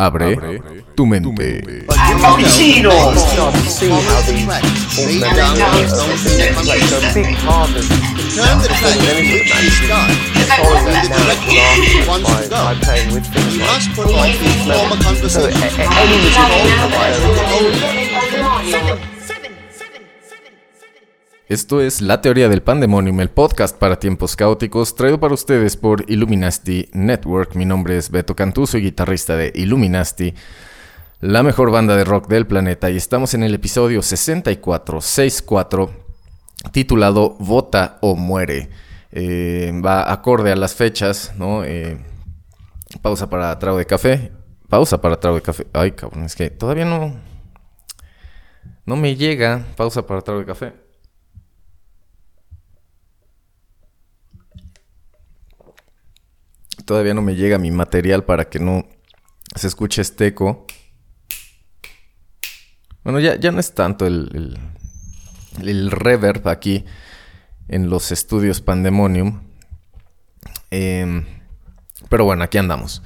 Abre, tu mente. Esto es La Teoría del Pandemonium, el podcast para tiempos caóticos, traído para ustedes por Illuminati Network. Mi nombre es Beto Cantú, soy guitarrista de Illuminati, la mejor banda de rock del planeta, y estamos en el episodio 6464, titulado Vota o Muere. Eh, va acorde a las fechas, ¿no? Eh, pausa para trago de café. Pausa para trago de café. Ay, cabrón, es que todavía no... No me llega. Pausa para trago de café. Todavía no me llega mi material para que no se escuche este eco. Bueno, ya, ya no es tanto el, el, reverb aquí en los estudios Pandemonium. Em, pero bueno, aquí andamos.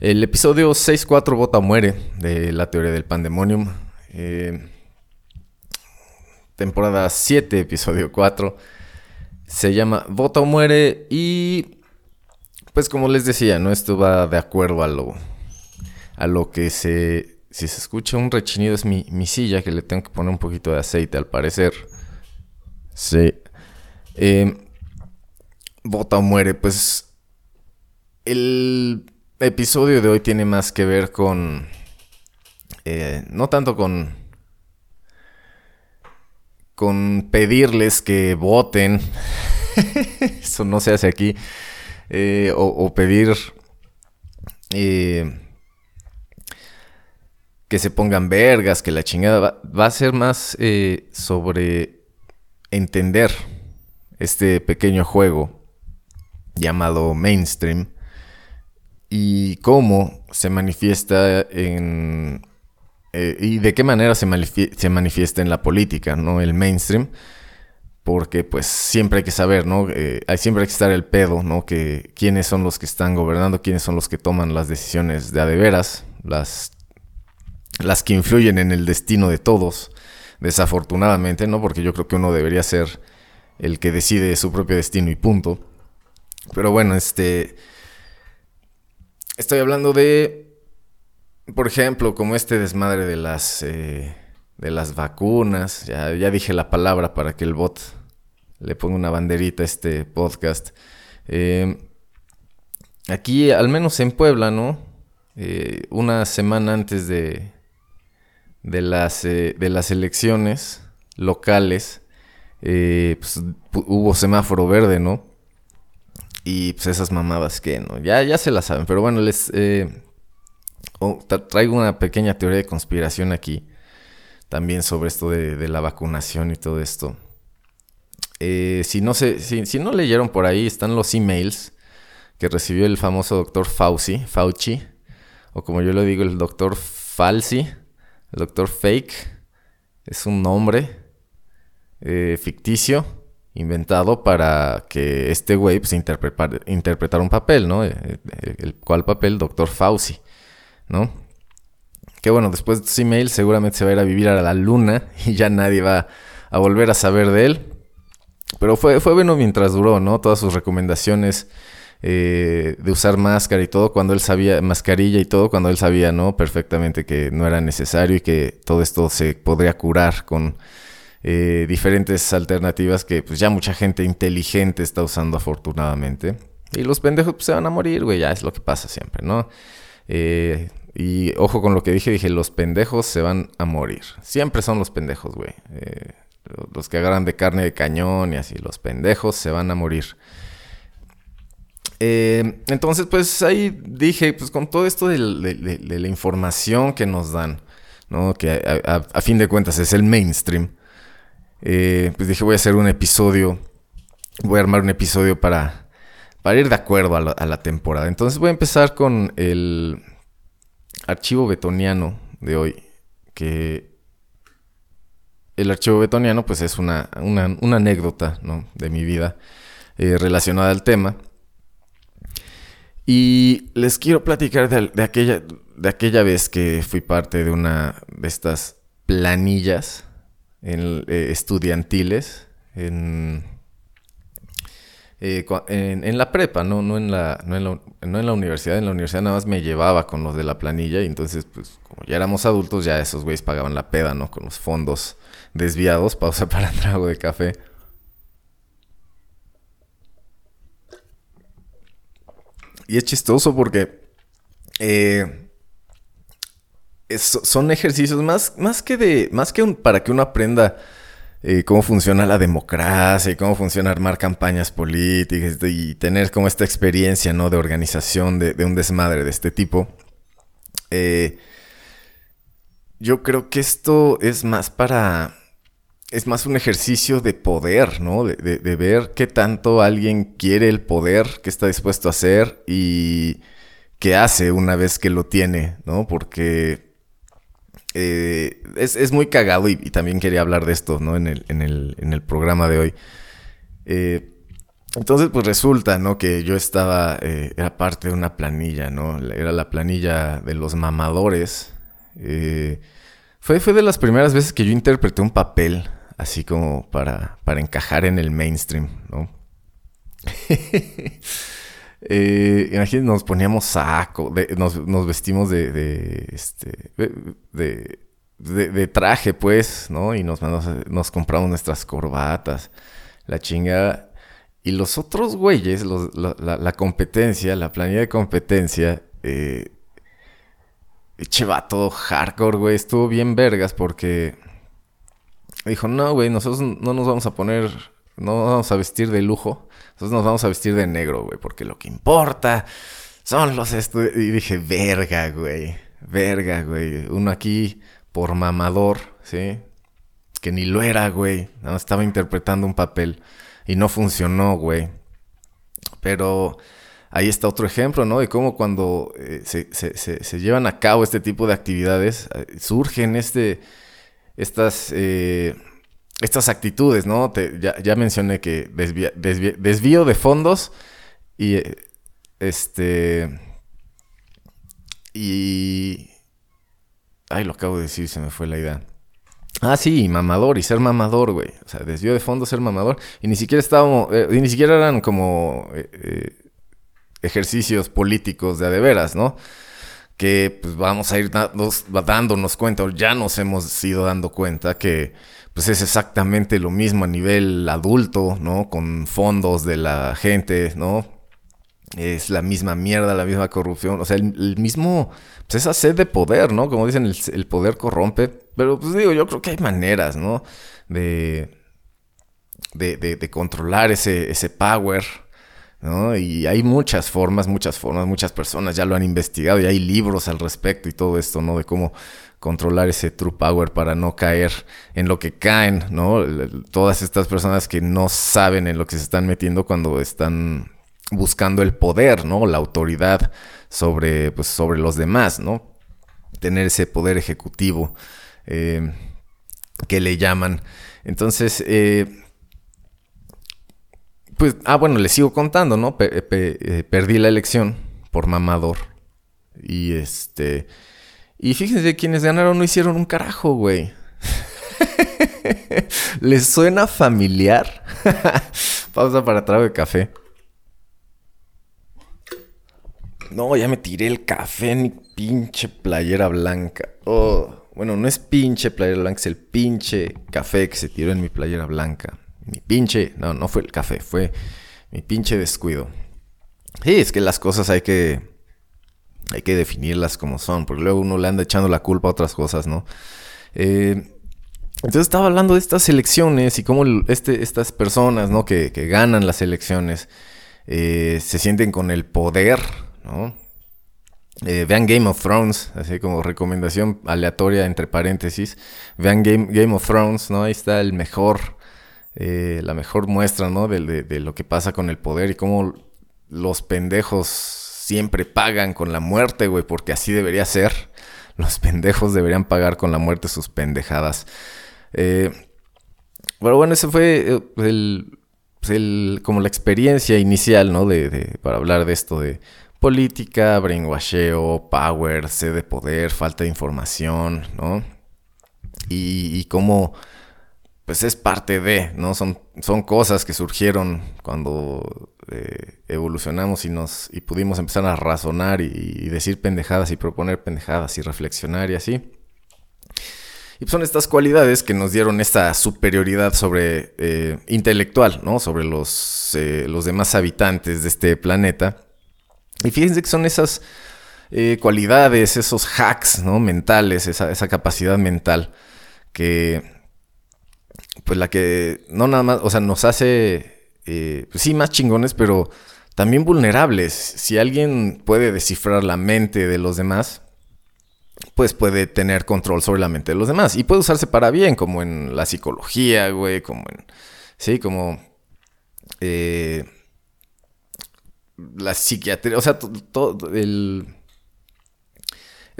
El episodio 6.4 Vota Muere de la teoría del Pandemonium. Em, temporada 7, episodio 4. Se llama Vota o Muere y pues como les decía, ¿no? Esto va de acuerdo a lo, a lo que se... Si se escucha un rechinido es mi, silla, que le tengo que poner un poquito de aceite al parecer. Sí. Eh, Bota o muere, pues... El episodio de hoy tiene más que ver con... Eh, no tanto con... Con pedirles que voten. Eso no se hace aquí. Eh, o, pedir eh, que se pongan vergas, que la chingada va, a ser más eh, sobre entender este pequeño juego llamado mainstream y cómo se manifiesta en... y de qué manera se, se manifiesta en la política, ¿no? El mainstream porque pues siempre hay que saber, ¿no? Eh, siempre hay que estar el pedo, ¿no? Que quiénes son los que están gobernando, quiénes son los que toman las decisiones de a de veras, las, las que influyen en el destino de todos, desafortunadamente, ¿no? Porque yo creo que uno debería ser el que decide su propio destino y punto. Pero bueno, este... Estoy hablando de, por ejemplo, como este desmadre de las... Eh, de las vacunas, ya, ya dije la palabra para que el bot le pongo una banderita a este podcast. Eh, aquí, al menos en Puebla, ¿no? Eh, una semana antes de, de, las, eh, de las elecciones locales, pues, hubo semáforo verde, ¿no? Y pues esas mamadas que, ¿no? Ya, ya se las saben, pero bueno, les oh, traigo una pequeña teoría de conspiración aquí, también sobre esto de la vacunación y todo esto. Eh, si, no se, si, no leyeron por ahí, están los emails que recibió el famoso doctor Fauci, Fauci, o como yo le digo, el doctor Falsi, el doctor Fake, es un nombre eh, ficticio, inventado para que este güey pues, interpretara un papel, ¿no? Eh, el, papel, doctor Fauci, ¿no? Que bueno, después de estos emails seguramente se va a ir a vivir a la luna y ya nadie va a volver a saber de él. Pero fue, fue bueno mientras duró, ¿no? Todas sus recomendaciones eh, de usar máscara y todo, cuando él sabía, mascarilla y todo, cuando él sabía, ¿no? Perfectamente que no era necesario y que todo esto se podría curar con eh, diferentes alternativas que pues ya mucha gente inteligente está usando afortunadamente. Y los pendejos pues, se van a morir, güey, ya es lo que pasa siempre, ¿no? Eh, y ojo con lo que dije, dije, los pendejos se van a morir. Siempre son los pendejos, güey. Eh, los que agarran de carne de cañón y así, los pendejos se van a morir. Eh, entonces, pues ahí dije, pues con todo esto de, la información que nos dan, ¿no? Que a, fin de cuentas es el mainstream. Eh, pues dije, voy a hacer un episodio, voy a armar un episodio para, para ir de acuerdo a la, temporada. Entonces voy a empezar con el archivo betoniano de hoy, que el archivo betoniano pues es una, anécdota de mi vida eh, relacionada al tema. Y les quiero platicar de, aquella, de aquella vez que fui parte de una de estas planillas en, eh, estudiantiles en, eh, en, la prepa, ¿no? No, en la, no, en la, no en la universidad. En la universidad nada más me llevaba con los de la planilla y entonces, pues, como ya éramos adultos, ya esos güeyes pagaban la peda, ¿no? Con los fondos desviados, pausa para trago de café. Y es chistoso porque eh, son ejercicios más, más que de. Más que para que uno aprenda eh, cómo funciona la democracia y cómo funciona armar campañas políticas y tener como esta experiencia, ¿no? De organización de, un desmadre de este tipo. Eh, yo creo que esto es más para es más un ejercicio de poder, ¿no? De, ver qué tanto alguien quiere el poder, qué está dispuesto a hacer y qué hace una vez que lo tiene, ¿no? Porque eh, es, muy cagado y, también quería hablar de esto, ¿no? En el, en el, programa de hoy. Eh, entonces, pues resulta, ¿no? Que yo estaba, eh, era parte de una planilla, ¿no? Era la planilla de los mamadores. fue, fue de las primeras veces que yo interpreté un papel así como para, para encajar en el mainstream, ¿no? eh, imagínense, nos poníamos saco, nos, vestimos de, de, este, de, de, traje, pues, ¿no? Y nos, nos, compramos nuestras corbatas, la chingada. Y los otros güeyes, la, competencia, la planilla de competencia, eh, Eche todo hardcore, güey. Estuvo bien vergas porque dijo, no, güey, nosotros no nos vamos a poner, no vamos a vestir de lujo, nosotros nos vamos a vestir de negro, güey, porque lo que importa son los estudios. Y dije, verga, güey, verga, güey. Uno aquí por mamador, ¿sí? Que ni lo era, güey. Estaba interpretando un papel y no funcionó, güey. Pero ahí está otro ejemplo, ¿no? De cómo cuando eh, se, se, se, llevan a cabo este tipo de actividades, eh, surgen este estas, eh, estas actitudes, ¿no? ya, mencioné que desvío de fondos y eh, este... Y... Ay, lo acabo de decir, se me fue la idea. Ah, sí, mamador y ser mamador, güey. O sea, desvío de fondos, ser mamador. Y ni siquiera estábamos, eh, y ni siquiera eran como ejercicios políticos de a de ¿no? Que pues vamos a ir dándonos cuenta, o ya nos hemos ido dando cuenta que pues es exactamente lo mismo a nivel adulto, ¿no? Con fondos de la gente, ¿no? Es la misma mierda, la misma corrupción, o sea, el, mismo, pues esa sed de poder, ¿no? Como dicen, el, poder corrompe, pero pues digo, yo creo que hay maneras, ¿no? De, de, de controlar ese, ese power, Y hay muchas formas, muchas formas, muchas personas ya lo han investigado y hay libros al respecto y todo esto, ¿no? De cómo controlar ese true power para no caer en lo que caen, ¿no? Todas estas personas que no saben en lo que se están metiendo cuando están buscando el poder, ¿no? La autoridad sobre, pues, sobre los demás, ¿no? Tener ese poder ejecutivo eh, que le llaman. Entonces, eh, pues, ah, bueno, les sigo contando, ¿no? Eh, perdí la elección por mamador. Y este. Y fíjense, quienes ganaron no hicieron un carajo, güey. ¿Les suena familiar? Pausa para trago de café. No, ya me tiré el café en mi pinche playera blanca. Oh, bueno, no es pinche playera blanca, es el pinche café que se tiró en mi playera blanca mi pinche, no, no fue el café, fue mi pinche descuido. Sí, es que las cosas hay que, hay que definirlas como son, porque luego uno le anda echando la culpa a otras cosas, ¿no? Eh, entonces estaba hablando de estas elecciones y cómo este, estas personas, ¿no? Que, ganan las elecciones eh, se sienten con el poder, ¿no? Eh, vean Game of Thrones, así como recomendación aleatoria entre paréntesis. Vean Game, Game of Thrones, ¿no? Ahí está el mejor eh, la mejor muestra, ¿no? De, lo que pasa con el poder y cómo los pendejos siempre pagan con la muerte, güey, porque así debería ser. Los pendejos deberían pagar con la muerte sus pendejadas. Eh, pero bueno, ese fue eh, el, el, como la experiencia inicial, ¿no? De, para hablar de esto de política, brainwasheo, power, sed de poder, falta de información, ¿no? Y, y cómo pues es parte de, ¿no? Son, son cosas que surgieron cuando eh, evolucionamos y nos y pudimos empezar a razonar y, decir pendejadas y proponer pendejadas y reflexionar y así. Y son estas cualidades que nos dieron esta superioridad sobre eh, intelectual, ¿no? Sobre los, eh, los demás habitantes de este planeta. Y fíjense que son esas cualidades, esos hacks, ¿no? Mentales, esa, esa capacidad mental que pues la que no nada más, o sea, nos hace, eh, pues sí, más chingones, pero también vulnerables. Si alguien puede descifrar la mente de los demás, pues puede tener control sobre la mente de los demás. Y puede usarse para bien, como en la psicología, güey, como en, sí, como... Eh, la psiquiatría, o sea, todo el,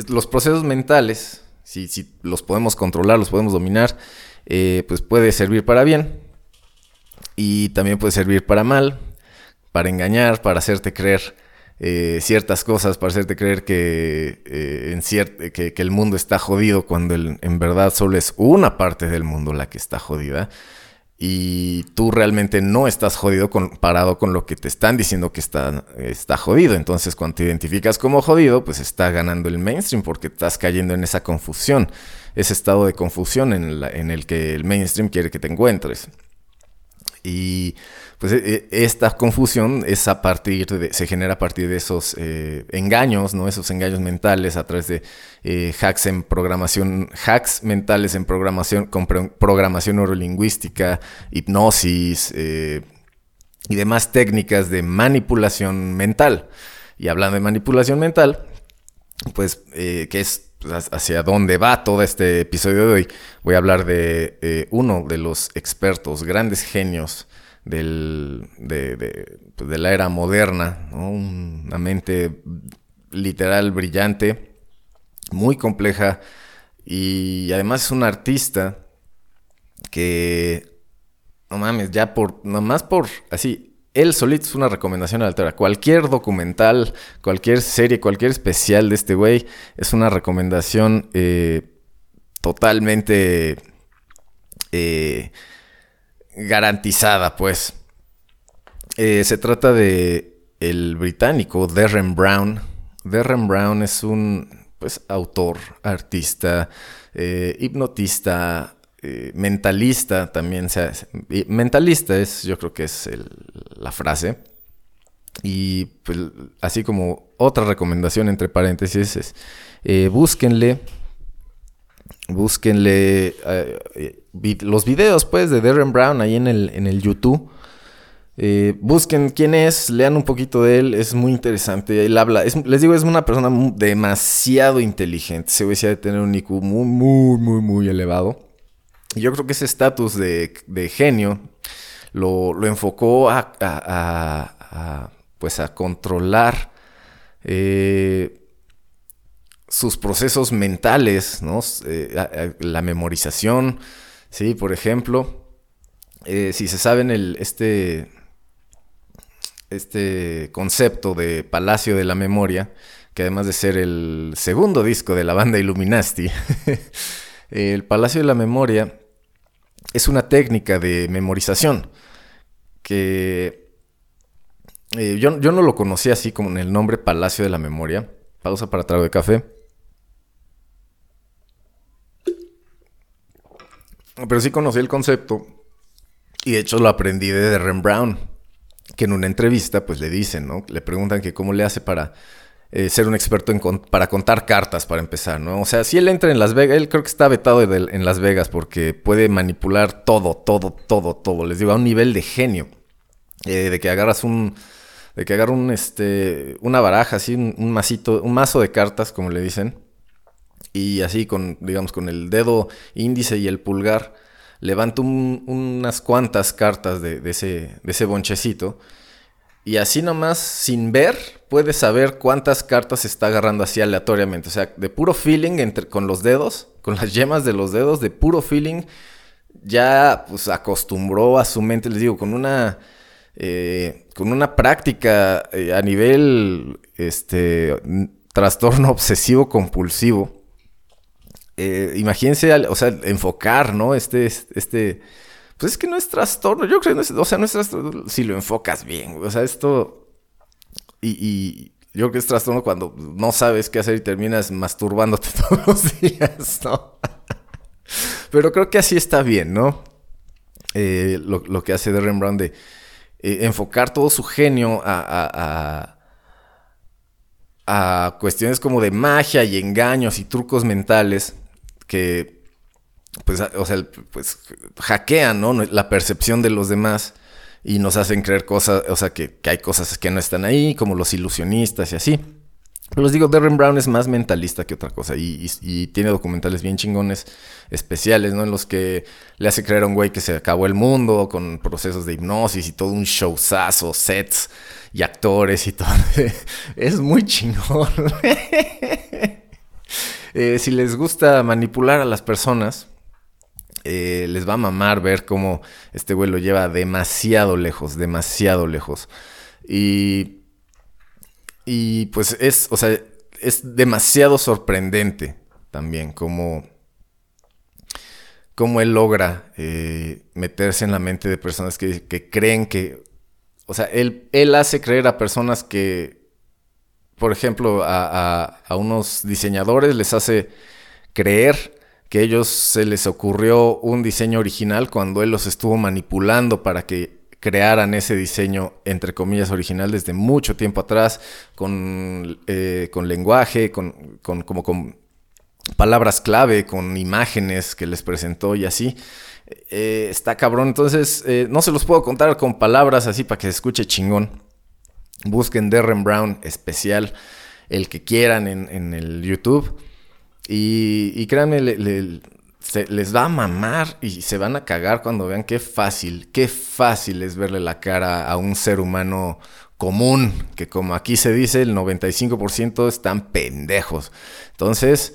los procesos mentales, si, si los podemos controlar, los podemos dominar, eh, pues puede servir para bien y también puede servir para mal, para engañar, para hacerte creer eh, ciertas cosas, para hacerte creer que, eh, en que, el mundo está jodido cuando en verdad solo es una parte del mundo la que está jodida y tú realmente no estás jodido comparado con lo que te están diciendo que está, está jodido. Entonces, cuando te identificas como jodido, pues está ganando el mainstream porque estás cayendo en esa confusión, ese estado de confusión en, el que el mainstream quiere que te encuentres. Y pues e, e, esta confusión es a partir se genera a partir de esos eh, engaños, ¿no? Esos engaños mentales a través de eh, hacks en programación, hacks mentales en programación, con programación neurolingüística, hipnosis eh, y demás técnicas de manipulación mental. Y hablando de manipulación mental, pues que es pues, hacia dónde va todo este episodio de hoy, voy a hablar de uno de los expertos, grandes genios del, pues, de, la era moderna, una mente literal brillante, muy compleja y además es un artista que, no mames, ya por, nomás por así, él solito es una recomendación altera. Cualquier documental, cualquier serie, cualquier especial de este güey es una recomendación eh, totalmente... Eh, garantizada, pues. Eh, se trata de el británico Derren Brown. Derren Brown es un pues, autor, artista, hipnotista, eh, mentalista también. sea, mentalista es, yo creo que es la frase. Y pues, así como otra recomendación entre paréntesis es, búsquenle Búsquenle eh, los videos, pues, de Darren Brown ahí en el, en el YouTube. Eh, busquen quién es, lean un poquito de él, es muy interesante. Él habla, les digo, es una persona demasiado inteligente. Se decía de tener un IQ muy, muy, muy, muy elevado. Yo creo que ese estatus de, genio lo, enfocó a, pues a controlar eh, sus procesos mentales, ¿no? Eh, la memorización, ¿sí? Por ejemplo, eh, si se saben el, este, este concepto de Palacio de la Memoria, que además de ser el segundo disco de la banda Illuminati, el Palacio de la Memoria es una técnica de memorización que eh, yo, yo no lo conocía así como en el nombre Palacio de la Memoria. Pausa para trago de café. Pero sí conocí el concepto y de hecho lo aprendí de Darren Brown, que en una entrevista pues le dicen, ¿no? Le preguntan que cómo le hace para eh, ser un experto en para contar cartas para empezar, ¿no? O sea, si él entra en Las Vegas, él creo que está vetado en Las Vegas porque puede manipular todo, todo, todo, todo. Les digo, a un nivel de genio. Eh, de que agarras un... De que agarra un, este, una baraja, así, un, un masito, un mazo de cartas, como le dicen y así con, digamos, con el dedo índice y el pulgar, levanto unas cuantas cartas de, ese, de ese bonchecito y así nomás, sin ver, puedes saber cuántas cartas está agarrando así aleatoriamente. O sea, de puro feeling entre, con los dedos, con las yemas de los dedos, de puro feeling, ya pues acostumbró a su mente, les digo, con una... Eh, con una práctica eh, a nivel este trastorno obsesivo compulsivo. Eh, imagínense, o sea, enfocar, ¿no? Este, este, pues es que no es trastorno, yo creo que no es, o sea, no es trastorno si lo enfocas bien, o sea, esto, y, yo creo que es trastorno cuando no sabes qué hacer y terminas masturbándote todos los días, ¿no? Pero creo que así está bien, ¿no? Eh, lo, que hace Darren Brown de eh, enfocar todo su genio a, a, a, cuestiones como de magia y engaños y trucos mentales que, pues, o sea, pues hackean, ¿no? La percepción de los demás y nos hacen creer cosas, o sea, que, que hay cosas que no están ahí, como los ilusionistas y así. Pero les digo, Darren Brown es más mentalista que otra cosa y, tiene documentales bien chingones especiales, ¿no? En los que le hace creer a un güey que se acabó el mundo con procesos de hipnosis y todo un showzazo, sets y actores y todo. es muy chingón. Eh, si les gusta manipular a las personas, eh, les va a mamar ver cómo este güey lo lleva demasiado lejos, demasiado lejos. Y y pues es, o sea, es demasiado sorprendente también cómo, cómo él logra eh, meterse en la mente de personas que, creen que, o sea, él, él hace creer a personas que, por ejemplo, a, a, unos diseñadores les hace creer que ellos se les ocurrió un diseño original cuando él los estuvo manipulando para que crearan ese diseño, entre comillas, original desde mucho tiempo atrás, con, eh, con lenguaje, con, con, como palabras clave, con imágenes que les presentó y así. Eh, está cabrón, entonces eh, no se los puedo contar con palabras así para que se escuche chingón. Busquen Derren Brown especial, el que quieran en, el YouTube. Y, y créanme, les va a mamar y se van a cagar cuando vean qué fácil, qué fácil es verle la cara a un ser humano común, que como aquí se dice, el 95% están pendejos. Entonces,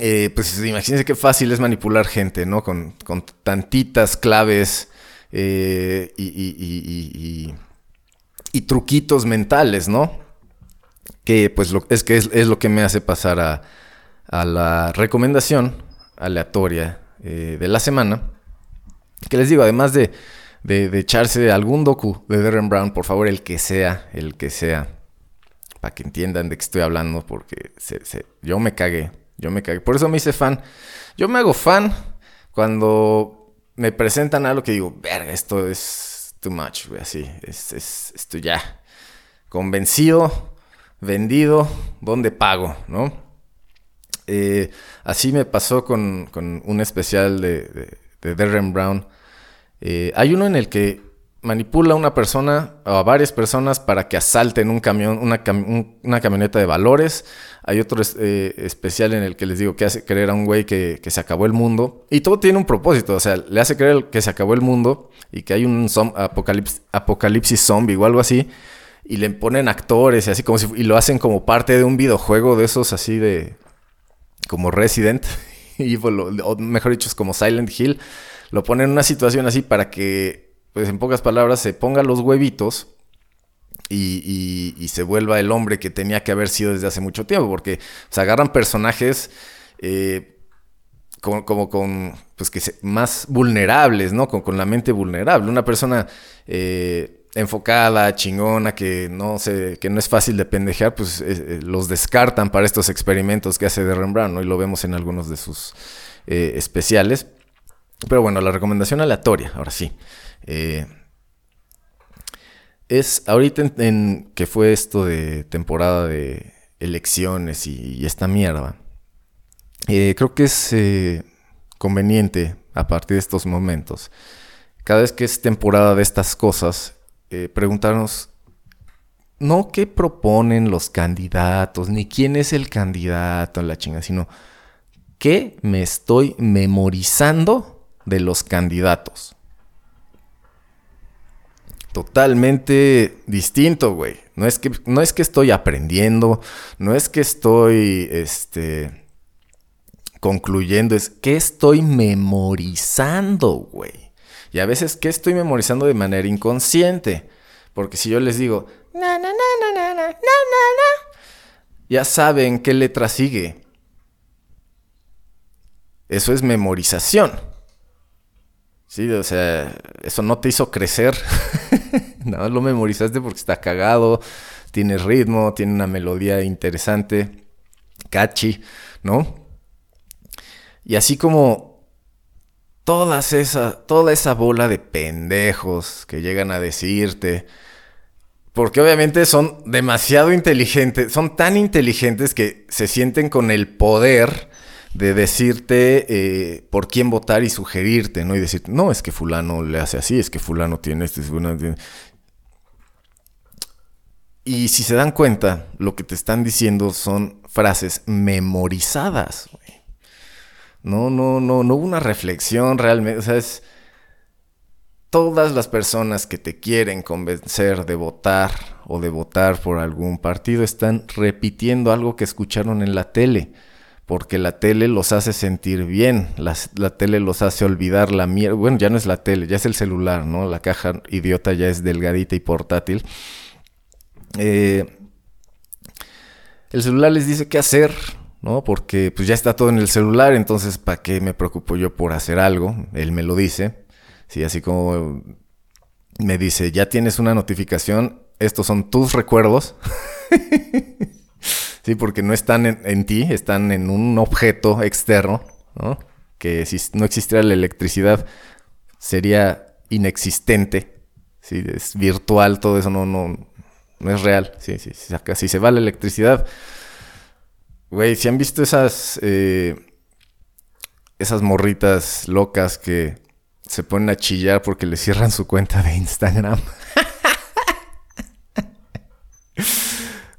eh, pues imagínense qué fácil es manipular gente, ¿no? Con, tantitas claves eh, y, y, truquitos mentales, ¿no? Que pues lo, es que es, lo que me hace pasar a, a la recomendación aleatoria eh, de la semana. Que les digo, además de, de, echarse algún docu de Darren Brown, por favor, el que sea, el que sea, para que entiendan de qué estoy hablando, porque yo me cagué, yo me cagué. Por eso me hice fan. Yo me hago fan cuando me presentan algo que digo, esto es too much, así, es, esto ya. Convencido, vendido, ¿dónde pago, no? Eh, así me pasó con, un especial de, de, Darren Brown. Eh, hay uno en el que manipula a una persona o a varias personas para que asalten un camión, una, camioneta de valores. Hay otro eh, especial en el que les digo que hace creer a un güey que, se acabó el mundo. Y todo tiene un propósito. O sea, le hace creer que se acabó el mundo y que hay un apocalipsis, apocalipsis zombie o algo así. Y le ponen actores y así como si, y lo hacen como parte de un videojuego de esos así de como Resident Evil, o mejor dicho, es como Silent Hill, lo pone en una situación así para que, pues en pocas palabras, se ponga los huevitos y, se vuelva el hombre que tenía que haber sido desde hace mucho tiempo, porque se agarran personajes eh, como, con, pues que más vulnerables, ¿no? Con, con, la mente vulnerable. Una persona... Eh, enfocada, chingona, que no sé, que no es fácil de pendejear, pues eh, eh, los descartan para estos experimentos que hace de Rembrandt, ¿no? Y lo vemos en algunos de sus eh, especiales. Pero bueno, la recomendación aleatoria, ahora sí. es ahorita en, que fue esto de temporada de elecciones y esta mierda. creo que es conveniente a partir de estos momentos. Cada vez que es temporada de estas cosas, eh, preguntarnos no qué proponen los candidatos, ni quién es el candidato en la chinga, sino qué me estoy memorizando de los candidatos. totalmente distinto, güey. No es que, no es que estoy aprendiendo, no es que estoy, este, concluyendo, es que estoy memorizando, güey. Y a veces que estoy memorizando de manera inconsciente. Porque si yo les digo, ya saben qué letra sigue. Eso es memorización. Sí, o sea, eso no te hizo crecer. Nada más lo memorizaste porque está cagado, tiene ritmo, tiene una melodía interesante, catchy, ¿no? Y así como todas esa, toda esa bola de pendejos que llegan a decirte, porque obviamente son demasiado inteligentes, son tan inteligentes que se sienten con el poder de decirte eh, por quién votar y sugerirte, ¿no? Y decirte, no, es que fulano le hace así, es que fulano tiene este, fulano Y si se dan cuenta, lo que te están diciendo son frases memorizadas, No, no, no, no hubo una reflexión realmente, o sea, es... Todas las personas que te quieren convencer de votar o de votar por algún partido están repitiendo algo que escucharon en la tele porque la tele los hace sentir bien, la, tele los hace olvidar la mierda, bueno, ya no es la tele, ya es el celular, ¿no? La caja idiota ya es delgadita y portátil. Eh, el celular les dice qué hacer, ¿no? Porque pues ya está todo en el celular, entonces ¿para qué me preocupo yo por hacer algo? Él me lo dice, sí, así como me dice, ya tienes una notificación, estos son tus recuerdos. Sí, porque no están en, ti, están en un objeto externo, ¿no? Que si no existiera la electricidad sería inexistente. Sí, es virtual, todo eso no, no, no es real. Sí, sí, si se va la electricidad. Güey, si han visto esas. Eh, esas morritas locas que se ponen a chillar porque le cierran su cuenta de Instagram.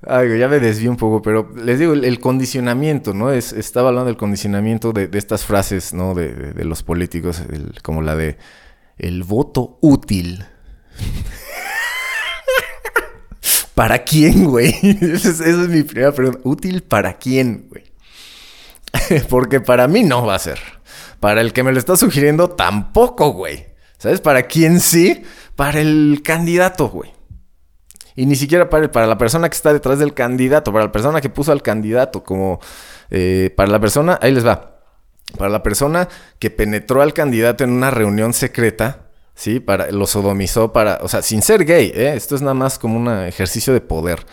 Ay, ya me desvío un poco, pero les digo, el, condicionamiento, ¿no? Es, estaba hablando del condicionamiento de, estas frases, ¿no? De, los políticos, como la de el voto útil. ¿Para quién, güey? Esa es, mi primera pregunta. ¿Útil para quién, güey? Porque para mí no va a ser. Para el que me lo está sugiriendo, tampoco, güey. ¿Sabes? ¿Para quién sí? Para el candidato, güey. Y ni siquiera para, para la persona que está detrás del candidato, para la persona que puso al candidato, como eh, para la persona, ahí les va, para la persona que penetró al candidato en una reunión secreta, ¿sí? Para, lo sodomizó para, o sea, sin ser gay, ¿eh? Esto es nada más como un ejercicio de poder,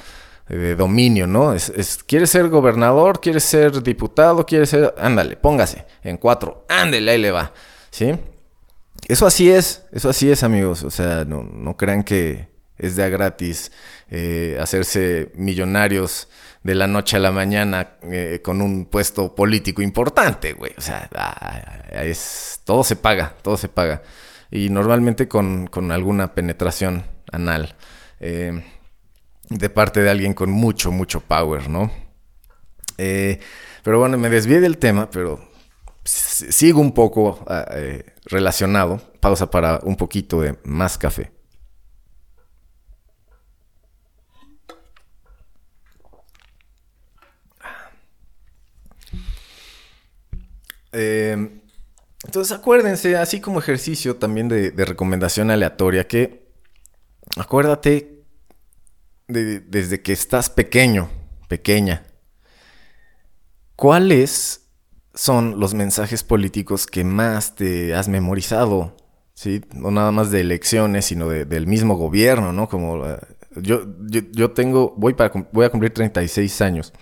de dominio, ¿no? Es, es, ¿Quieres ser gobernador? ¿Quieres ser diputado? ¿Quieres ser...? Ándale, póngase, en cuatro, ándale, ahí le va, ¿sí? Eso así es, eso así es, amigos, o sea, no, no crean que es de a gratis eh, hacerse millonarios de la noche a la mañana eh, con un puesto político importante, güey. O sea, ah, es, todo se paga, todo se paga. Y normalmente con, alguna penetración anal eh, de parte de alguien con mucho, mucho power, ¿no? pero bueno, me desvié del tema, pero sigo un poco ah, relacionado. Pausa para un poquito de más café. Em, entonces acuérdense, así como ejercicio también de, recomendación aleatoria, que acuérdate desde que estás pequeño, pequeña, ¿cuáles son los mensajes políticos que más te has memorizado? ¿Sí? No nada más de elecciones, sino del mismo gobierno, ¿no? Como eh, yo, yo, tengo, voy, para, voy a cumplir 36 años.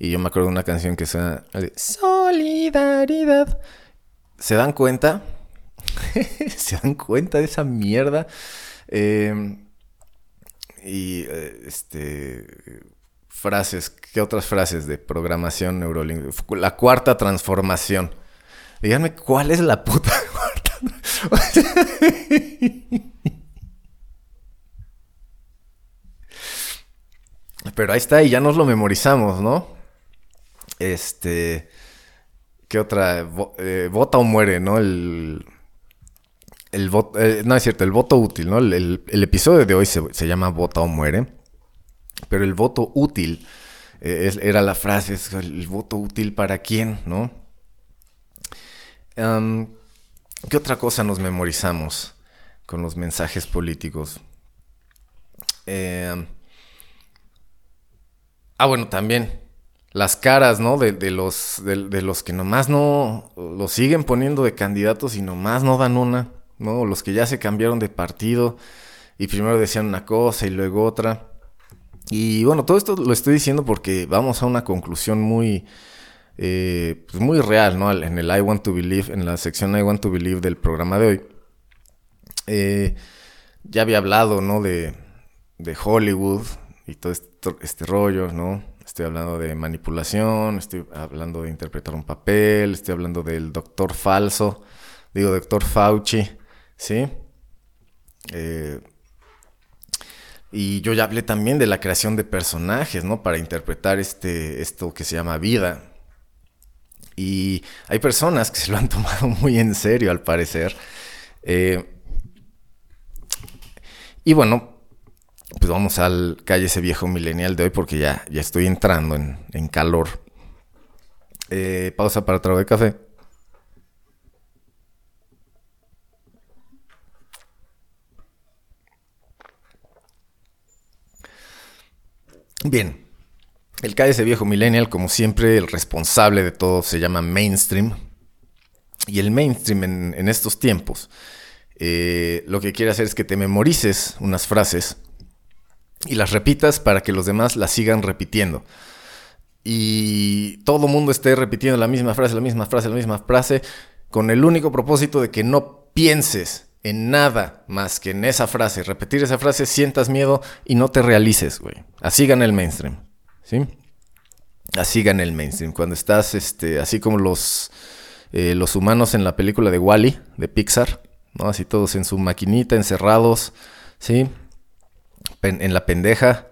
Y yo me acuerdo de una canción que suena Solidaridad. ¿Se dan cuenta? ¿Se dan cuenta de esa mierda? Em, y eh, este frases, ¿qué otras frases de programación neurolingüística? La cuarta transformación. Díganme cuál es la puta cuarta. Pero ahí está, y ya nos lo memorizamos, ¿no? Este. ¿Qué otra? Eh, vota o muere, ¿no? El. el voto, eh, no es cierto, el voto útil, ¿no? El, episodio de hoy se, llama Vota o muere, pero el voto útil eh, era la frase, es el voto útil para quién, ¿no? ¿Qué otra cosa nos memorizamos con los mensajes políticos? ah, bueno, también las caras, ¿no? De, los, de, los que nomás no lo siguen poniendo de candidatos y nomás no dan una, ¿no? Los que ya se cambiaron de partido y primero decían una cosa y luego otra. Y bueno, todo esto lo estoy diciendo porque vamos a una conclusión muy, eh, pues muy real, ¿no? En el I Want to Believe, en la sección I Want to Believe del programa de hoy. Eh, ya había hablado, ¿no? De, de Hollywood y todo este, este rollo, ¿no? Estoy hablando de manipulación, estoy hablando de interpretar un papel, estoy hablando del doctor falso, digo doctor Fauci, ¿sí? Eh, y yo ya hablé también de la creación de personajes, ¿no? Para interpretar este, esto que se llama vida. Y hay personas que se lo han tomado muy en serio, al parecer. Eh, y bueno, pues vamos al calle ese viejo milenial de hoy porque ya, ya estoy entrando en, calor. Eh, pausa para trago de café. Bien, el ese viejo millennial, como siempre, el responsable de todo se llama mainstream. Y el mainstream en, estos tiempos eh, lo que quiere hacer es que te memorices unas frases y las repitas para que los demás las sigan repitiendo. Y todo el mundo esté repitiendo la misma frase, la misma frase, la misma frase, con el único propósito de que no pienses en nada más que en esa frase. Repetir esa frase, sientas miedo y no te realices, güey. Así gana el mainstream, ¿sí? Así gana el mainstream. Cuando estás, este, así como los, eh, los humanos en la película de Wally, de Pixar, ¿no? Así todos en su maquinita, encerrados, ¿sí? En la pendeja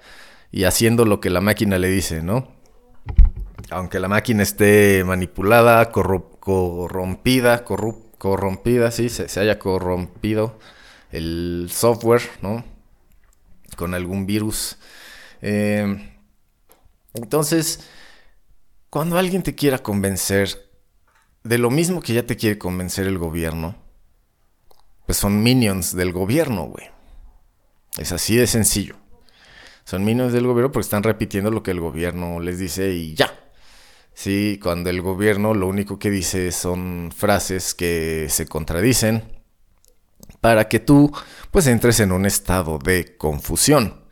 y haciendo lo que la máquina le dice, ¿no? Aunque la máquina esté manipulada, corrompida, corrompida, sí, se, haya corrompido el software, ¿no? Con algún virus. Em, entonces, cuando alguien te quiera convencer de lo mismo que ya te quiere convencer el gobierno, pues son minions del gobierno, güey. Es así de sencillo. Son minions del gobierno porque están repitiendo lo que el gobierno les dice y ya. Sí, cuando el gobierno lo único que dice son frases que se contradicen para que tú pues entres en un estado de confusión.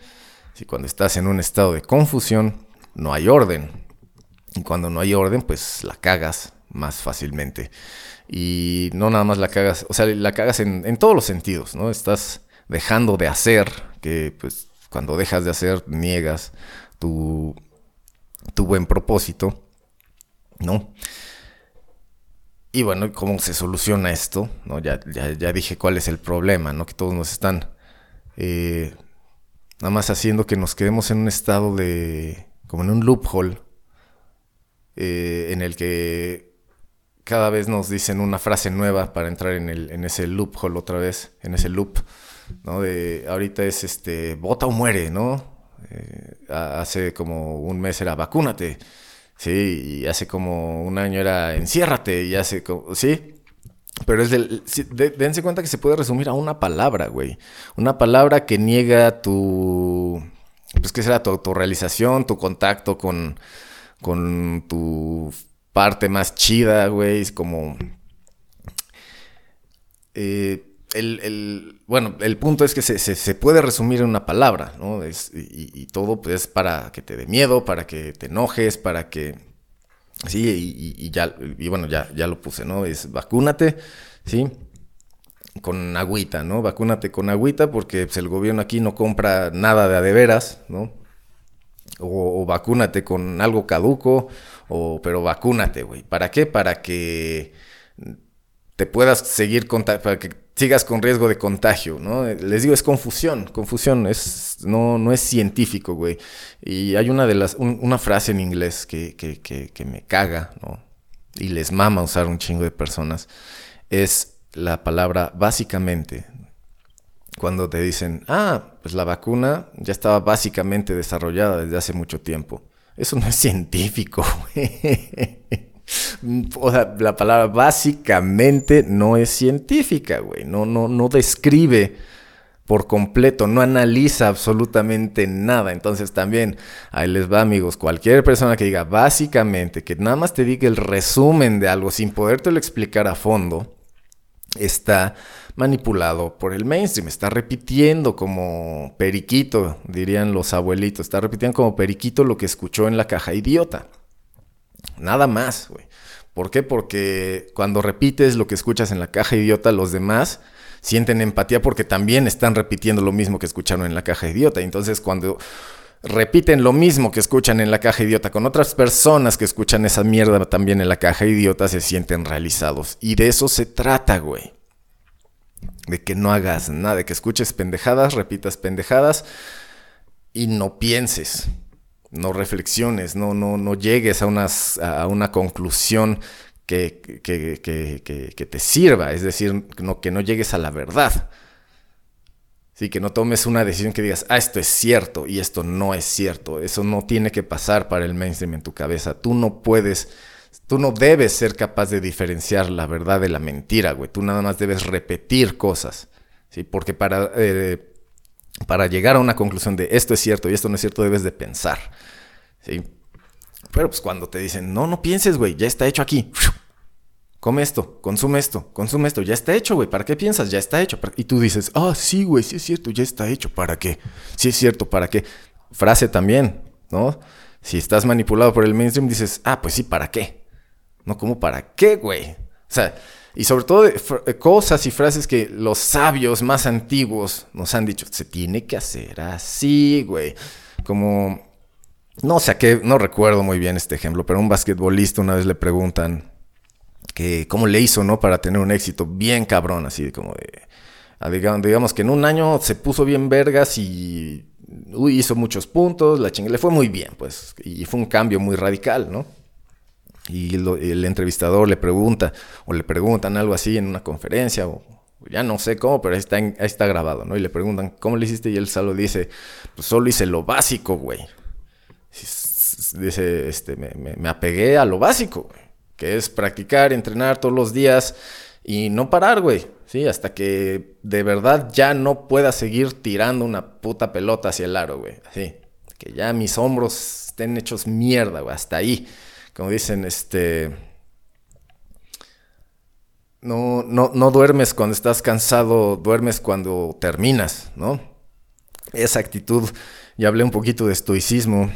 Si cuando estás en un estado de confusión no hay orden. Y cuando no hay orden pues la cagas más fácilmente. Y no nada más la cagas, o sea, la cagas en, en todos los sentidos, ¿no? Estás dejando de hacer, que pues cuando dejas de hacer niegas tu, tu buen propósito, ¿no? Y bueno, ¿cómo se soluciona esto? ¿No? Ya, ya, dije cuál es el problema, ¿no? Que todos nos están eh, nada más haciendo que nos quedemos en un estado de, como en un loophole, eh, en el que cada vez nos dicen una frase nueva para entrar en, el, en ese loophole otra vez, en ese loop. ¿No? De ahorita es este, vota o muere, ¿no? Eh, hace como un mes era vacúnate, sí, y hace como un año era enciérrate, y hace como, sí, pero es del, dense cuenta que se puede resumir a una palabra, güey, una palabra que niega tu, pues qué será, tu, tu realización, tu contacto con, con tu parte más chida, güey, es como... Eh, el, bueno, el punto es que se, puede resumir en una palabra, ¿no? y, todo pues, es para que te dé miedo, para que te enojes, para que... Sí, y, ya, y bueno, ya, ya lo puse, ¿no? Es vacúnate, ¿sí? Con agüita, ¿no? Vacúnate con agüita porque pues, el gobierno aquí no compra nada de a ¿no? O, o vacúnate con algo caduco, o, pero vacúnate, güey. ¿Para qué? Para que te puedas seguir para sigas con riesgo de contagio, ¿no? Les digo, es confusión, confusión, es, no, no es científico, güey. Y hay una de las, una frase en inglés que, que, que, que, me caga, ¿no? Y les mama usar un chingo de personas. Es la palabra básicamente. Cuando te dicen, ah, pues la vacuna ya estaba básicamente desarrollada desde hace mucho tiempo. Eso no es científico. o sea, la palabra básicamente no es científica, güey. No, no, no describe por completo, no analiza absolutamente nada. Entonces también, ahí les va amigos, cualquier persona que diga básicamente, que nada más te diga el resumen de algo sin podértelo explicar a fondo, está manipulado por el mainstream, está repitiendo como periquito, dirían los abuelitos, está repitiendo como periquito lo que escuchó en la caja idiota. Nada más, güey. ¿Por qué? Porque cuando repites lo que escuchas en la caja idiota, los demás sienten empatía porque también están repitiendo lo mismo que escucharon en la caja idiota. Entonces cuando repiten lo mismo que escuchan en la caja idiota con otras personas que escuchan esa mierda también en la caja idiota, se sienten realizados. Y de eso se trata, güey. De que no hagas nada, de que escuches pendejadas, repitas pendejadas y no pienses, no reflexiones, no, no, no llegues a, unas, a una conclusión que, que, te sirva, es decir, no, que no llegues a la verdad. Sí, que no tomes una decisión que digas, ah, esto es cierto y esto no es cierto. Eso no tiene que pasar para el mainstream en tu cabeza. Tú no puedes, tú no debes ser capaz de diferenciar la verdad de la mentira, güey. Tú nada más debes repetir cosas. Sí, porque para, eh, para llegar a una conclusión de esto es cierto y esto no es cierto, debes de pensar. Sí. Pero pues cuando te dicen, no, no pienses, güey, ya está hecho aquí. Come esto, consume esto, consume esto, ya está hecho, güey. ¿Para qué piensas? Ya está hecho. Y tú dices, ah, sí, güey, sí es cierto, ya está hecho. ¿Para qué? Sí es cierto, ¿para qué? Frase también, ¿no? Si estás manipulado por el mainstream, dices, ah, pues sí, ¿para qué? No, ¿cómo para qué, güey? O sea, y sobre todo eh, cosas y frases que los sabios más antiguos nos han dicho, se tiene que hacer así, güey. Como no sé qué, no recuerdo muy bien este ejemplo, pero un basquetbolista una vez le preguntan que cómo le hizo, ¿no? Para tener un éxito bien cabrón, así como de... Digamos, digamos que en un año se puso bien vergas y hizo muchos puntos, la chingada le fue muy bien, pues, y fue un cambio muy radical, ¿no? Y el entrevistador le pregunta, o le preguntan algo así en una conferencia, o ya no sé cómo, pero ahí está, ahí está grabado, ¿no? Y le preguntan, ¿cómo le hiciste? Y él solo dice, pues solo hice lo básico, güey dice, este, me, apegué a lo básico, que es practicar, entrenar todos los días y no parar, güey. Sí, hasta que de verdad ya no pueda seguir tirando una puta pelota hacia el aro, güey. Así, que ya mis hombros estén hechos mierda, güey, hasta ahí. Como dicen, este... No, no, no duermes cuando estás cansado, duermes cuando terminas, ¿no? Esa actitud, ya hablé un poquito de estoicismo,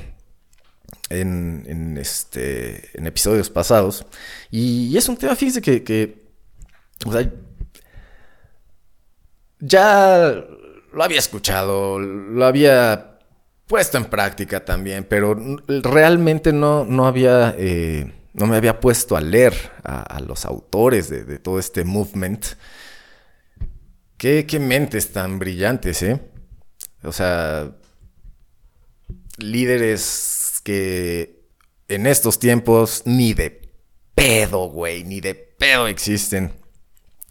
en, este, en episodios pasados. Y, es un tema, fíjense que, sea, ya lo había escuchado, lo había puesto en práctica también, pero realmente no, no había... Eh, no me había puesto a leer a, los autores de, todo este movement. Qué, qué mentes tan brillantes, ¿eh? O sea, líderes que en estos tiempos ni de pedo, güey, ni de pedo existen.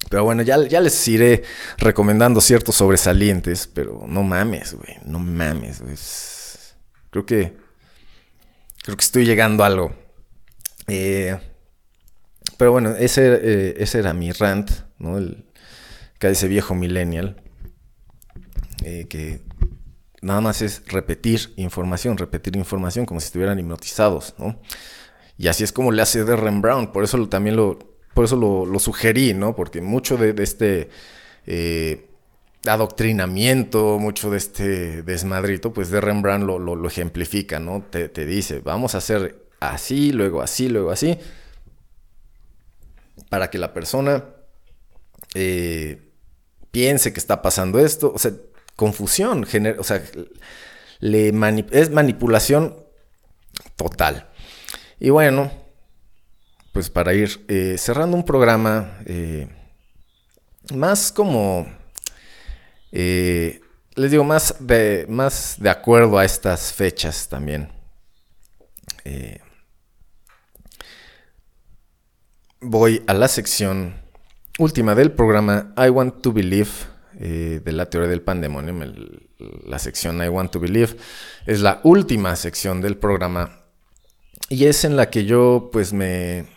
Pero bueno, ya, ya les iré recomendando ciertos sobresalientes, pero no mames, güey, no mames, güey. Creo que, creo que estoy llegando a algo. Eh, pero bueno, ese, eh, ese era mi rant, ¿no? El, ese viejo millennial. Eh, que nada más es repetir información, repetir información como si estuvieran hipnotizados, ¿no? Y así es como le hace Derren Brown, por eso también lo, por eso lo, sugerí, ¿no? Porque mucho de, este eh, adoctrinamiento, mucho de este desmadrito, pues Derren Brown lo, ejemplifica, ¿no? Te, dice, vamos a hacer así, luego así, luego así, para que la persona eh, piense que está pasando esto, o sea, confusión, o sea, es manipulación total. Y bueno, pues para ir eh, cerrando un programa eh, más como, eh, les digo, más de, más de acuerdo a estas fechas también. voy a la sección última del programa I Want to Believe de la teoría del pandemonium, la sección I Want to Believe, es la última sección del programa y es en la que yo pues me...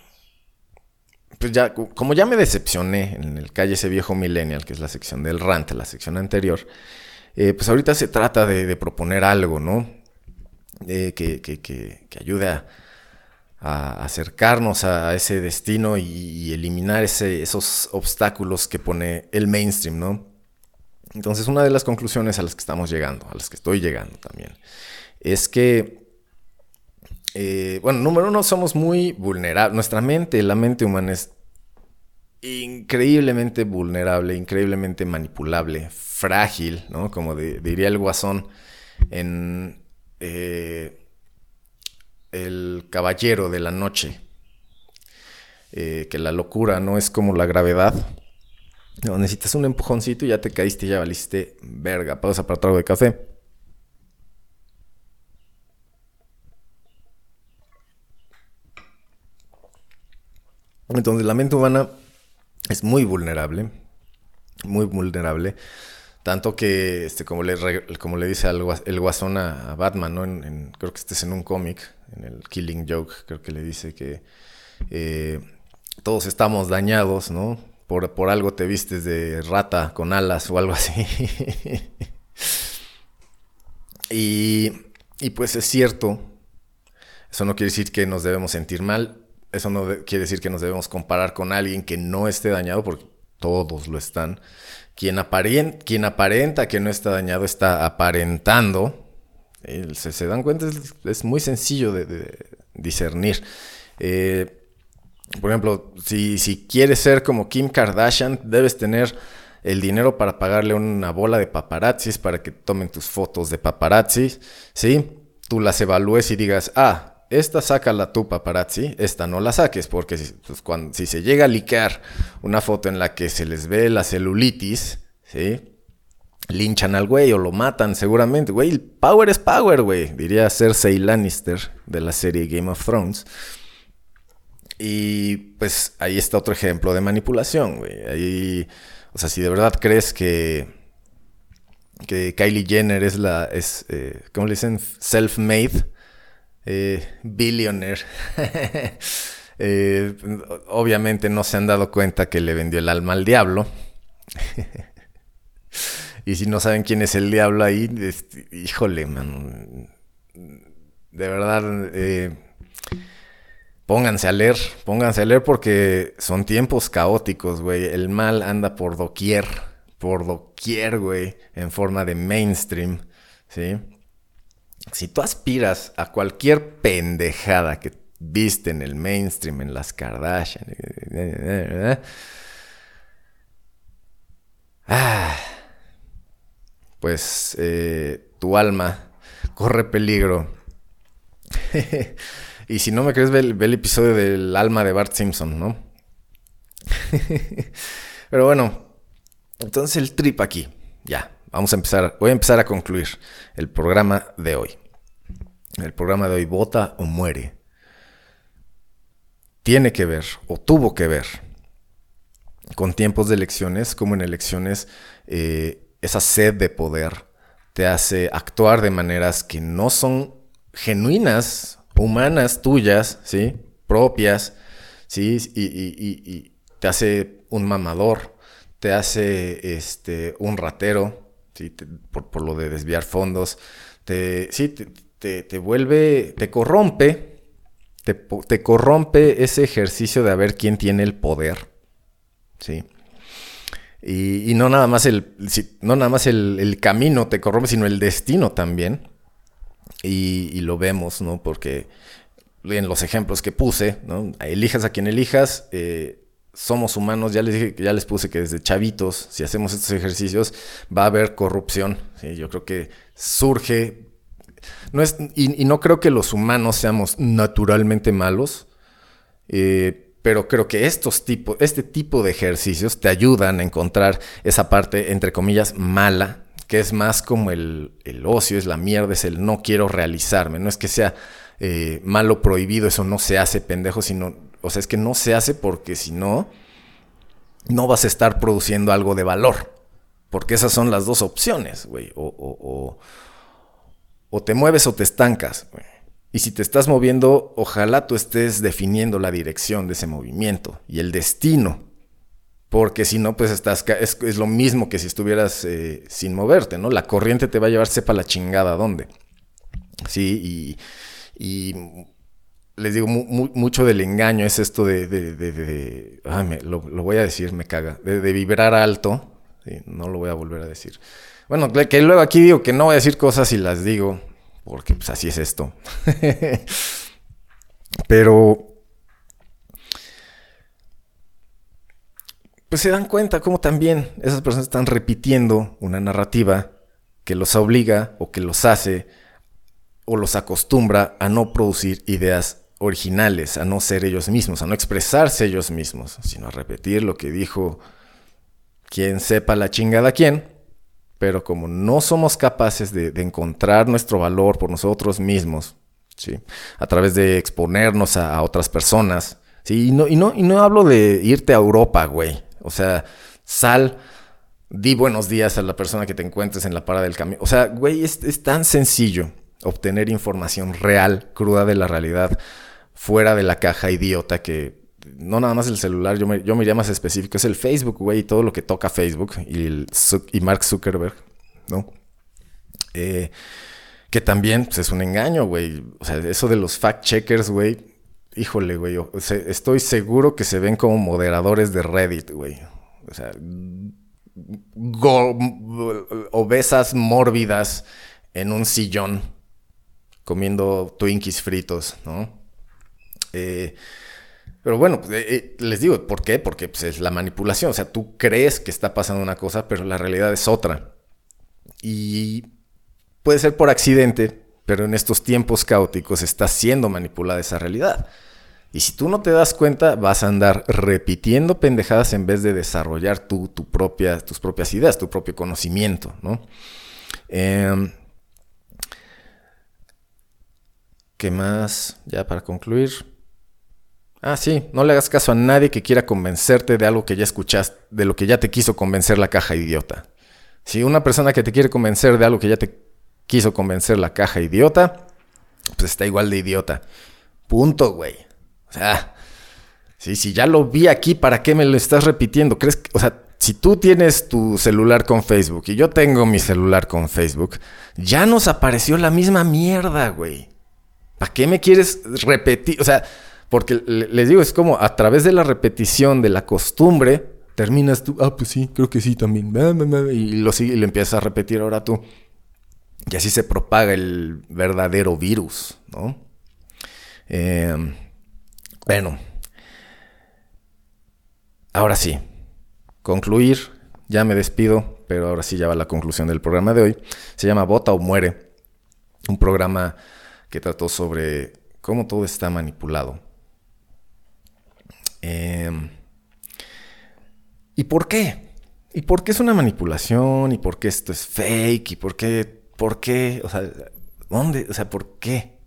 Pues ya, como ya me decepcioné en el calle ese viejo millennial, que es la sección del rant, la sección anterior, eh, pues ahorita se trata de, proponer algo, ¿no? Eh, que, que, que, ayude a, acercarnos a ese destino y, eliminar esos obstáculos que pone el mainstream, ¿no? Entonces, una de las conclusiones a las que estamos llegando, a las que estoy llegando también, es que, eh, bueno, número uno, somos muy vulnerables. Nuestra mente, la mente humana es increíblemente vulnerable, increíblemente manipulable, frágil, ¿no? Como diría el guasón en eh, El Caballero de la Noche, eh, que la locura no es como la gravedad, no, necesitas un empujoncito y ya te caíste ya valiste verga. Pausa para trago de café. Entonces la mente humana es muy vulnerable, muy vulnerable. Tanto que, este, como, le, como le dice el guasón a, Batman, ¿no? creo que este es en un cómic, en el Killing Joke, creo que le dice que eh, todos estamos dañados, ¿no? por, algo te vistes de rata con alas o algo así. y, y pues es cierto, eso no quiere decir que nos debemos sentir mal, eso no quiere decir que nos debemos comparar con alguien que no esté dañado, porque todos lo están. Quien, aparenta, quien aparenta que no está dañado está aparentando. Se, se dan cuenta, es, muy sencillo de, discernir. Eh, por ejemplo, si, si quieres ser como Kim Kardashian, debes tener el dinero para pagarle una bola de paparazzis para que tomen tus fotos de paparazzis, ¿sí? Tú las evalúes y digas, ah, esta sácala tú paparazzi, esta no la saques, porque si, pues, cuando, si se llega a liquear una foto en la que se les ve la celulitis, ¿sí? Linchan al güey o lo matan seguramente, güey, power es power, güey, diría Cersei Lannister de la serie Game of Thrones. Y pues ahí está otro ejemplo de manipulación, güey. Ahí, o sea, si de verdad crees que, que Kylie Jenner es la, es, eh, ¿cómo le dicen? Self-made, eh, billionaire. Eh, obviamente no se han dado cuenta que le vendió el alma al diablo. y si no saben quién es el diablo ahí, híjole, man. De verdad, eh, Pónganse a leer, pónganse a leer porque son tiempos caóticos, güey. El mal anda por doquier, por doquier, güey, en forma de mainstream, ¿sí? Si tú aspiras a cualquier pendejada que viste en el mainstream, en las Kardashian, ah, pues eh, tu alma corre peligro. Y si no me crees, ve el, episodio del alma de Bart Simpson, ¿no? Pero bueno, entonces el trip aquí. Ya, vamos a empezar. Voy a empezar a concluir el programa de hoy. El programa de hoy, vota o muere. Tiene que ver, o tuvo que ver, con tiempos de elecciones, como en elecciones, eh, esa sed de poder te hace actuar de maneras que no son genuinas humanas tuyas, ¿sí? Propias, ¿sí? Y, te hace un mamador, te hace este, un ratero, ¿sí? por, lo de desviar fondos, te, sí, te, vuelve, te corrompe, te, corrompe ese ejercicio de a ver quién tiene el poder, ¿sí? Y, no nada más, el, no nada más el camino te corrompe, sino el destino también. Y, lo vemos, ¿no? Porque en los ejemplos que puse, ¿no? Elijas a quien elijas, eh, somos humanos, ya les dije, ya les puse que desde chavitos, si hacemos estos ejercicios, va a haber corrupción. Yo creo que surge. No es, y, no creo que los humanos seamos naturalmente malos. Eh, pero creo que estos tipos, este tipo de ejercicios te ayudan a encontrar esa parte, entre comillas, mala que es más como el, ocio, es la mierda, es el no quiero realizarme. No es que sea eh, malo prohibido, eso no se hace, pendejo, sino, o sea, es que no se hace porque si no, no vas a estar produciendo algo de valor. Porque esas son las dos opciones, güey. O, o, te mueves o te estancas. Y si te estás moviendo, ojalá tú estés definiendo la dirección de ese movimiento y el destino. Porque si no, pues estás, es, lo mismo que si estuvieras eh, sin moverte, ¿no? La corriente te va a llevar sepa la chingada dónde. Sí, y, les digo, mucho del engaño es esto de, lo, voy a decir, me caga, de, vibrar alto, no lo voy a volver a decir. Bueno, que luego aquí digo que no voy a decir cosas y las digo, porque pues así es esto. Pero... Pues se dan cuenta cómo también esas personas están repitiendo una narrativa que los obliga o que los hace o los acostumbra a no producir ideas originales, a no ser ellos mismos, a no expresarse ellos mismos, sino a repetir lo que dijo quien sepa la chingada quién, pero como no somos capaces de, encontrar nuestro valor por nosotros mismos, ¿sí? a través de exponernos a, otras personas, ¿sí? y, no, y, no, y no hablo de irte a Europa, güey, o sea, sal, di buenos días a la persona que te encuentres en la parada del camino, o sea, güey, es tan sencillo obtener información real, cruda de la realidad, fuera de la caja idiota que no nada más el celular, yo me, yo me iría más específico, es el Facebook, güey, y todo lo que toca Facebook y, y Mark Zuckerberg, ¿no? Eh, que también pues, es un engaño, güey. O sea, eso de los fact-checkers, güey, híjole, güey, estoy seguro que se ven como moderadores de Reddit, güey. O sea, obesas mórbidas en un sillón comiendo Twinkies fritos, ¿no? Eh, pero bueno, pues, eh, eh, les digo, ¿por qué? Porque pues, es la manipulación. O sea, tú crees que está pasando una cosa, pero la realidad es otra. Y puede ser por accidente, pero en estos tiempos caóticos está siendo manipulada esa realidad. Y si tú no te das cuenta, vas a andar repitiendo pendejadas en vez de desarrollar tu, tu propia, tus propias ideas, tu propio conocimiento, ¿no? Em, ¿Qué más? Ya para concluir. Ah, sí, no le hagas caso a nadie que quiera convencerte de algo que ya escuchaste, de lo que ya te quiso convencer la caja idiota. Si una persona que te quiere convencer de algo que ya te quiso convencer la caja idiota, pues está igual de idiota. Punto, güey. O sea, si ya lo vi aquí, ¿para qué me lo estás repitiendo? ¿Crees que, o sea, si tú tienes tu celular con Facebook y yo tengo mi celular con Facebook, ya nos apareció la misma mierda, güey. ¿Para qué me quieres repetir? O sea, porque les digo, es como a través de la repetición, de la costumbre, terminas tú, ah, pues sí, creo que sí también. Y lo, y lo empiezas a repetir ahora tú. Y así se propaga el verdadero virus, ¿no? Em, bueno. Ahora sí. Concluir. Ya me despido, pero ahora sí ya va la conclusión del programa de hoy. Se llama Vota o Muere. Un programa que trató sobre cómo todo está manipulado. Em, ¿Y por qué? ¿Y por qué es una manipulación? ¿Y por qué esto es fake? ¿Y por qué? ¿Por qué? O sea, ¿dónde? O sea, ¿por qué?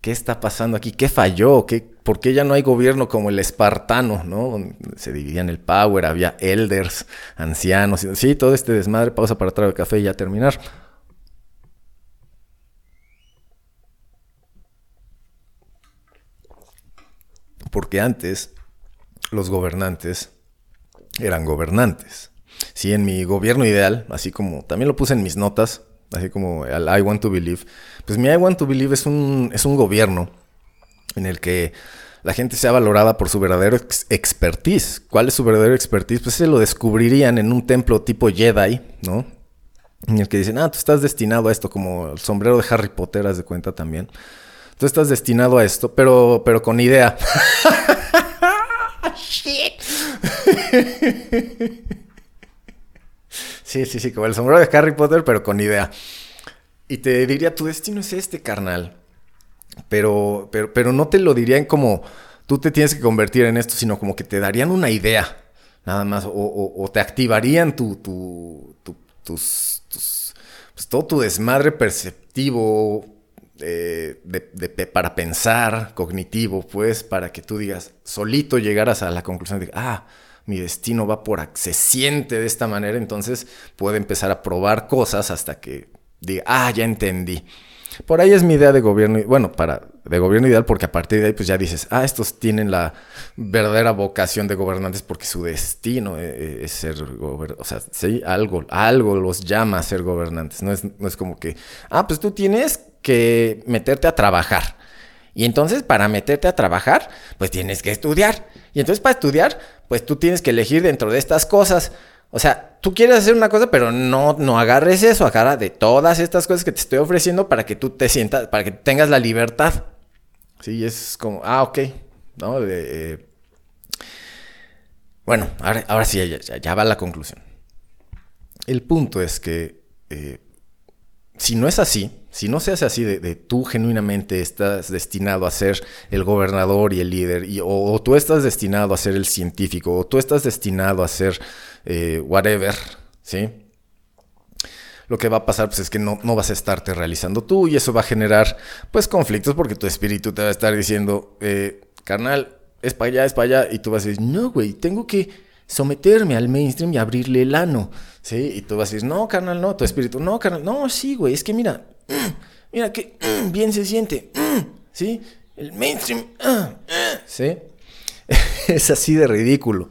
¿Qué está pasando aquí? ¿Qué falló? ¿Qué, ¿Por qué ya no hay gobierno como el espartano, ¿no? se dividían el power, había elders, ancianos, sí, todo este desmadre, pausa para traer café y ya terminar. porque antes los gobernantes eran gobernantes. Sí, en mi gobierno ideal, así como también lo puse en mis notas, así como el I Want to Believe, pues mi I Want to Believe es un, es un gobierno en el que la gente sea valorada por su verdadero expertise. ¿Cuál es su verdadero expertise? Pues se lo descubrirían en un templo tipo Jedi, ¿no? En el que dicen, ah, tú estás destinado a esto, como el sombrero de Harry Potter, haz de cuenta también. Tú estás destinado a esto, pero, pero con idea. sí, sí, sí, como el sombrero de Harry Potter, pero con idea. Y te diría, tu destino es este, carnal. Pero, pero, pero no te lo dirían como tú te tienes que convertir en esto, sino como que te darían una idea, nada más, o, te activarían tu, tu, tus, pues todo tu desmadre perceptivo, de, para pensar, cognitivo, pues, para que tú digas, solito llegaras a la conclusión de, ah, mi destino va por se siente de esta manera, entonces puede empezar a probar cosas hasta que diga, ah, ya entendí. Por ahí es mi idea de gobierno, bueno, para de gobierno ideal, porque a partir de ahí pues ya dices, ah, estos tienen la verdadera vocación de gobernantes porque su destino e, e, es, ser gobernante, o sea, sí, algo, algo los llama a ser gobernantes, no es, no es como que, ah, pues tú tienes que meterte a trabajar. Y entonces para meterte a trabajar, pues tienes que estudiar. Y entonces para estudiar, pues tú tienes que elegir dentro de estas cosas. O sea, tú quieres hacer una cosa, pero no, no agarres eso, agarra de todas estas cosas que te estoy ofreciendo para que tú te sientas, para que tengas la libertad. Sí, es como, ah, ok, ¿no? Eh, bueno, ahora, sí, ya, va la conclusión. El punto es que eh, si no es así, si no se hace así de, tú genuinamente estás destinado a ser el gobernador y el líder, y, o, tú estás destinado a ser el científico, o tú estás destinado a ser eh, whatever, ¿sí? Lo que va a pasar pues, es que no, no, vas a estarte realizando tú y eso va a generar pues conflictos porque tu espíritu te va a estar diciendo, eh, carnal, es para allá, es para allá, y tú vas a decir, no, güey, tengo que someterme al mainstream y abrirle el ano, ¿sí? Y tú vas a decir, no, carnal, no, tu espíritu, no, carnal, no, sí, güey, es que mira, mira que bien se siente, ¿sí? El mainstream, ¿sí? es así de ridículo.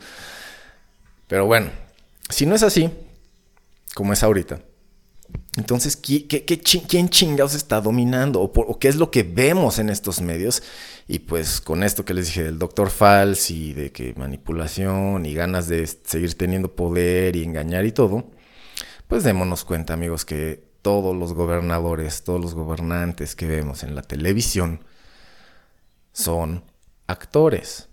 Pero bueno, si no es así, como es ahorita, entonces, ¿qué, quién chingados está dominando? O, qué es lo que vemos en estos medios? Y pues con esto que les dije del doctor Fals y de que manipulación y ganas de seguir teniendo poder y engañar y todo, pues démonos cuenta amigos que todos los gobernadores, todos los gobernantes que vemos en la televisión son actores.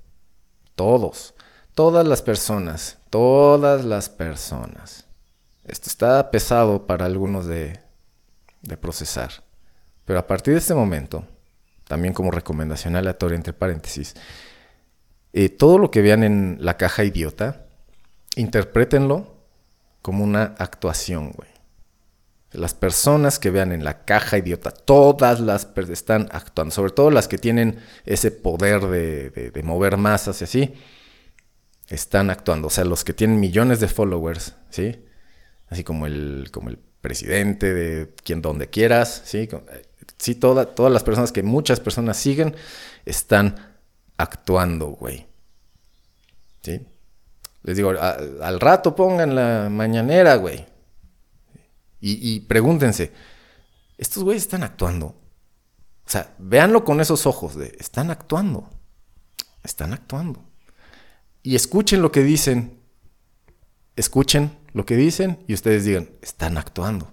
Todos. Todas las personas. Todas las personas. Esto está pesado para algunos de, procesar. Pero a partir de este momento, también como recomendación aleatoria entre paréntesis, eh, todo lo que vean en la caja idiota, interprétenlo como una actuación, güey. Las personas que vean en la caja idiota, todas las están actuando, sobre todo las que tienen ese poder de, de, mover masas y así, están actuando. O sea, los que tienen millones de followers, ¿sí? Así como el, como el presidente de quien donde quieras, ¿sí? Eh, sí, todas las personas que muchas personas siguen están actuando, güey. Les digo, al rato pongan la mañanera, güey. Y, pregúntense, ¿estos güeyes están actuando? O sea, véanlo con esos ojos están actuando. Están actuando. Y escuchen lo que dicen. Escuchen lo que dicen y ustedes digan, están actuando.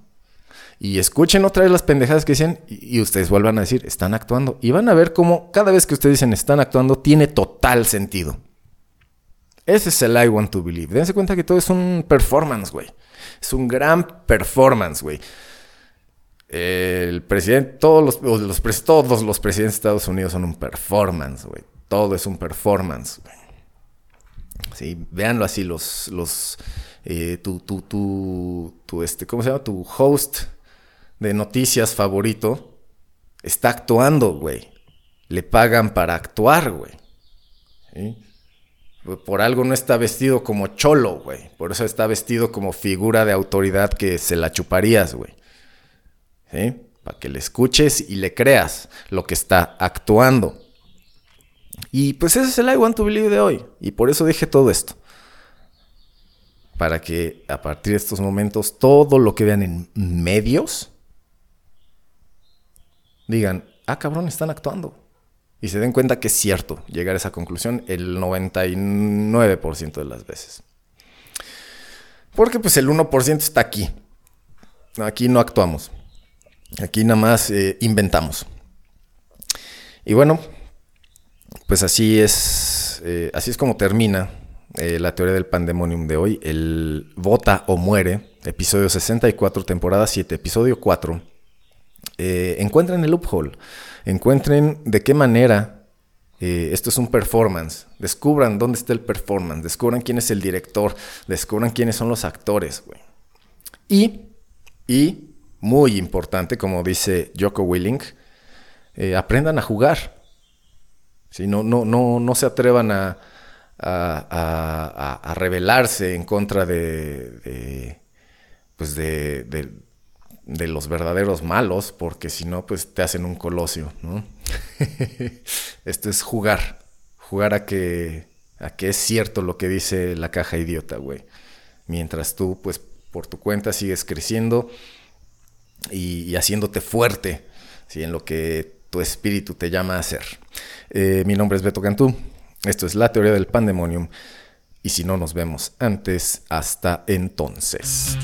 Y escuchen otra vez las pendejadas que dicen y, ustedes vuelvan a decir, están actuando. Y van a ver cómo cada vez que ustedes dicen están actuando, tiene total sentido. Ese es el I want to believe. Dense cuenta que todo es un performance, güey. Es un gran performance, güey. El presidente, todos los, todos los presidentes de Estados Unidos son un performance, güey. Todo es un performance, güey. Sí, véanlo así, los, los, eh, tu, tu, tu, este, ¿cómo se llama? Tu host de noticias favorito está actuando, güey. Le pagan para actuar, güey. Por algo no está vestido como cholo, güey. Por eso está vestido como figura de autoridad que se la chuparías, güey. Para que le escuches y le creas lo que está actuando. Y pues ese es el I Want to Believe de hoy. Y por eso dije todo esto. Para que a partir de estos momentos todo lo que vean en medios digan, ah cabrón, están actuando y se den cuenta que es cierto llegar a esa conclusión el 99% de las veces. Porque pues el 1% está aquí. Aquí no actuamos. Aquí nada más eh, inventamos. Y bueno, pues así es, eh, así es como termina eh, la teoría del pandemonium de hoy. El Vota o Muere, episodio 64, temporada 7, episodio 4. encuentran el loophole encuentren de qué manera eh, esto es un performance. Descubran dónde está el performance. Descubran quién es el director. Descubran quiénes son los actores. Y, y, muy importante, como dice Joko Willing, eh, aprendan a jugar. Si no, no, no, no se atrevan a, a, rebelarse en contra de, pues de, los verdaderos malos, porque si no, pues te hacen un colosio, ¿no? Esto es jugar, jugar a que, a que es cierto lo que dice la caja idiota, güey. Mientras tú, pues, por tu cuenta sigues creciendo y, haciéndote fuerte, ¿sí? En lo que tu espíritu te llama a hacer. Eh, mi nombre es Beto Cantú. Esto es la teoría del pandemonium. Y si no nos vemos antes, hasta entonces.